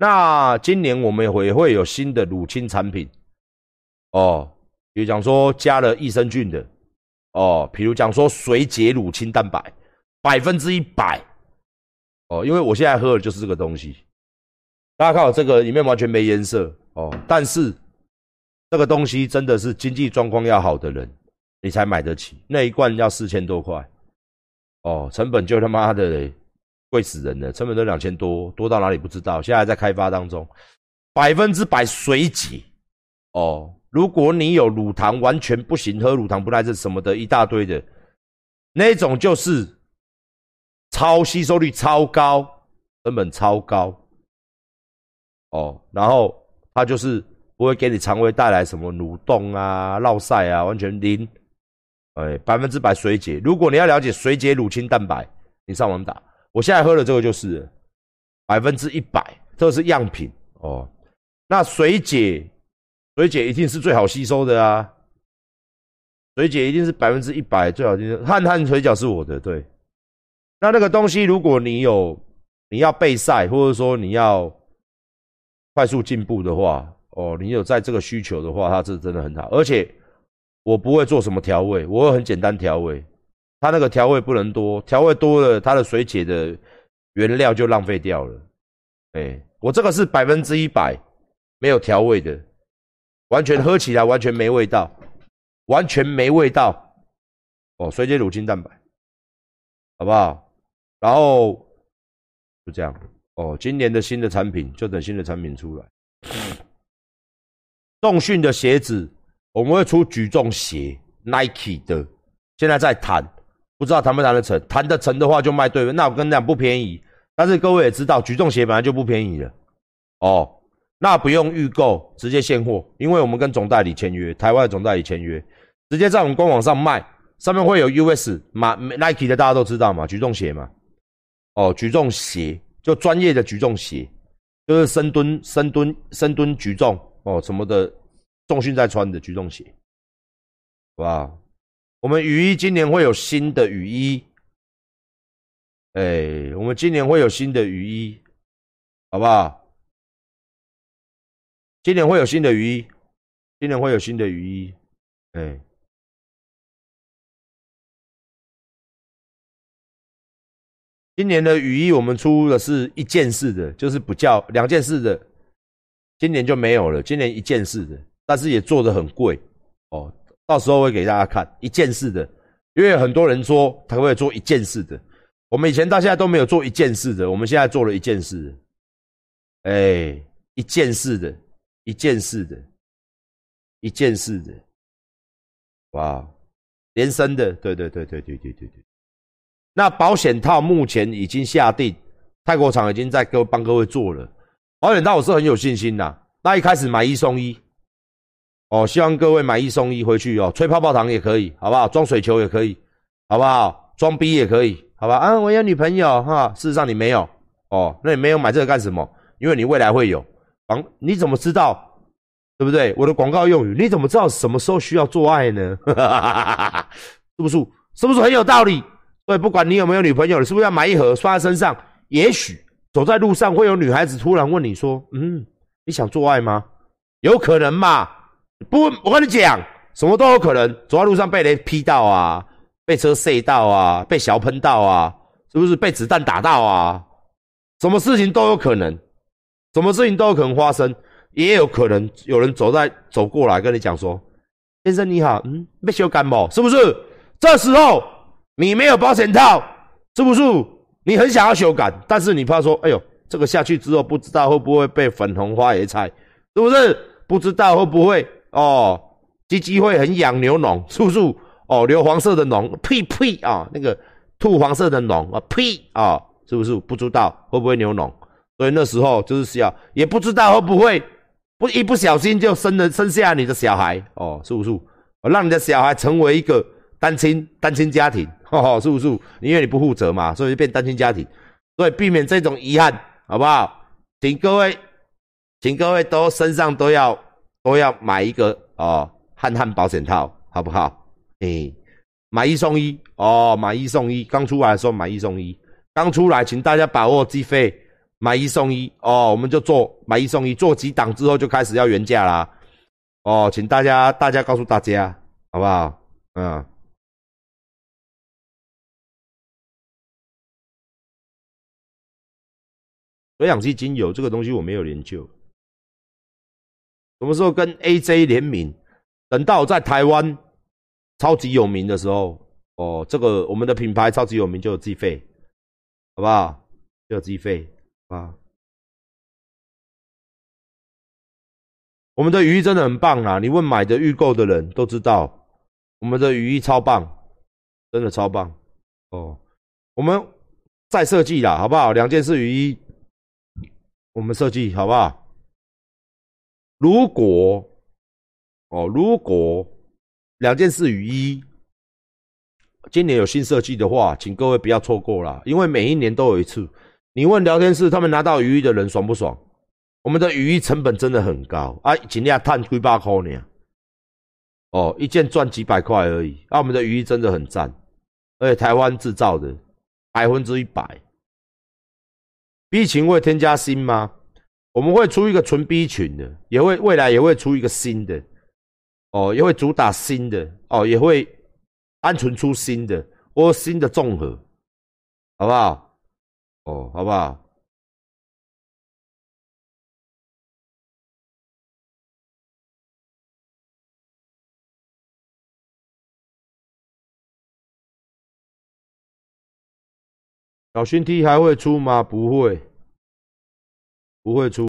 那今年我们也会有新的乳清产品哦，比如讲说加了益生菌的哦，比如讲说水解乳清蛋白百分之一百哦，因为我现在喝的就是这个东西。大家看我这个里面完全没颜色哦，但是这个东西真的是经济状况要好的人你才买得起，那一罐要四千多块哦，成本就他妈的。贵死人了，成本都两千多，多到哪里不知道，现在在开发当中，百分之百水解哦。如果你有乳糖完全不行，喝乳糖不耐症什么的一大堆的，那种就是超吸收率超高，成本超高哦。然后它就是不会给你肠胃带来什么蠕动啊、落晒啊，完全零，哎，百分之百水解。如果你要了解水解乳清蛋白，你上网打。我现在喝的这个就是百分之一百，这是样品哦。那水解，水解一定是最好吸收的啊。水解一定是百分之一百最好吸收。汗汗水饺是我的，对。那那个东西，如果你有你要备赛，或者说你要快速进步的话，哦，你有在这个需求的话，它是真的很好。而且我不会做什么调味，我会很简单调味。它那个调味不能多，调味多了，它的水解的原料就浪费掉了。哎，我这个是百分之一百没有调味的，完全喝起来完全没味道，完全没味道。哦，水解乳清蛋白，好不好？然后就这样。哦，今年的新的产品就等新的产品出来。重训的鞋子我们会出举重鞋，Nike 的，现在在谈。不知道谈不谈得成，谈得成的话就卖对了。那我跟你讲不便宜，但是各位也知道，举重鞋本来就不便宜了哦。那不用预购，直接现货，因为我们跟总代理签约，台湾的总代理签约，直接在我们官网上卖，上面会有 US 马 Nike 的，大家都知道嘛，举重鞋嘛。哦，举重鞋就专业的举重鞋，就是深蹲、深蹲、深蹲举重哦什么的，重训在穿的举重鞋，好不好？我们雨衣今年会有新的雨衣，哎，我们今年会有新的雨衣，好不好？今年会有新的雨衣，今年会有新的雨衣，哎，今年的雨衣我们出的是一件式的，就是不叫两件式的，今年就没有了，今年一件式的，但是也做的很贵哦。到时候会给大家看一件事的，因为很多人说他会做一件事的，我们以前到现在都没有做一件事的，我们现在做了一件事，哎，一件事的，一件事的，一件事的，哇，连升的，对对对对对对对对。那保险套目前已经下定，泰国厂已经在各帮各位做了，保险套我是很有信心的。那一开始买一送一。哦，希望各位买一送一回去哦，吹泡泡糖也可以，好不好？装水球也可以，好不好？装逼也可以，好吧？啊，我有女朋友哈，事实上你没有哦，那你没有买这个干什么？因为你未来会有，防你怎么知道？对不对？我的广告用语，你怎么知道什么时候需要做爱呢？是不是？是不是很有道理？对，不管你有没有女朋友，你是不是要买一盒刷在身上？也许走在路上会有女孩子突然问你说：“嗯，你想做爱吗？”有可能嘛？不，我跟你讲，什么都有可能。走在路上被雷劈到啊，被车射到啊，被小喷到啊，是不是被子弹打到啊？什么事情都有可能，什么事情都有可能发生，也有可能有人走在走过来跟你讲说：“先生你好，嗯，被修感冒是不是？”这时候你没有保险套，是不是？你很想要修改，但是你怕说：“哎呦，这个下去之后不知道会不会被粉红花椰菜，是不是？不知道会不会？”哦，鸡鸡会很痒，流脓，是不是？哦，流黄色的脓，呸呸啊，那个吐黄色的脓啊，呸啊，是不是？不知道会不会流脓，所以那时候就是需要，也不知道会不会不一不小心就生了生下你的小孩哦，是不是？让你的小孩成为一个单亲单亲家庭，哈哦，是不是？因为你不负责嘛，所以就变单亲家庭，所以避免这种遗憾，好不好？请各位，请各位都身上都要。都要买一个哦，汉汉保险套，好不好？哎，买一送一哦，买一送一，刚出来的时候买一送一，刚出来，请大家把握机会买一送一哦，我们就做买一送一，做几档之后就开始要原价啦。哦，请大家大家告诉大家好不好？嗯。水氧气精油这个东西我没有研究，什么时候跟 AJ 联名？等到在台湾超级有名的时候，哦，这个我们的品牌超级有名就有计费，好不好？就有计费啊。我们的雨衣真的很棒啊！你问买的预购的人都知道，我们的雨衣超棒，真的超棒哦。我们再设计啦，好不好？两件式雨衣。我们设计好不好？如果哦，如果两件事雨衣今年有新设计的话，请各位不要错过了，因为每一年都有一次。你问聊天室，他们拿到雨衣的人爽不爽？我们的雨衣成本真的很高啊，尽量探几百块呢。哦，一件赚几百块而已。啊，我们的雨衣真的很赞，而且台湾制造的，百分之一百。B 情会添加新吗？我们会出一个纯 B 群的，也会未来也会出一个新的，哦，也会主打新的，哦，也会单纯出新的或新的综合，好不好？哦，好不好？小熏 T 还会出吗？不会，不会出。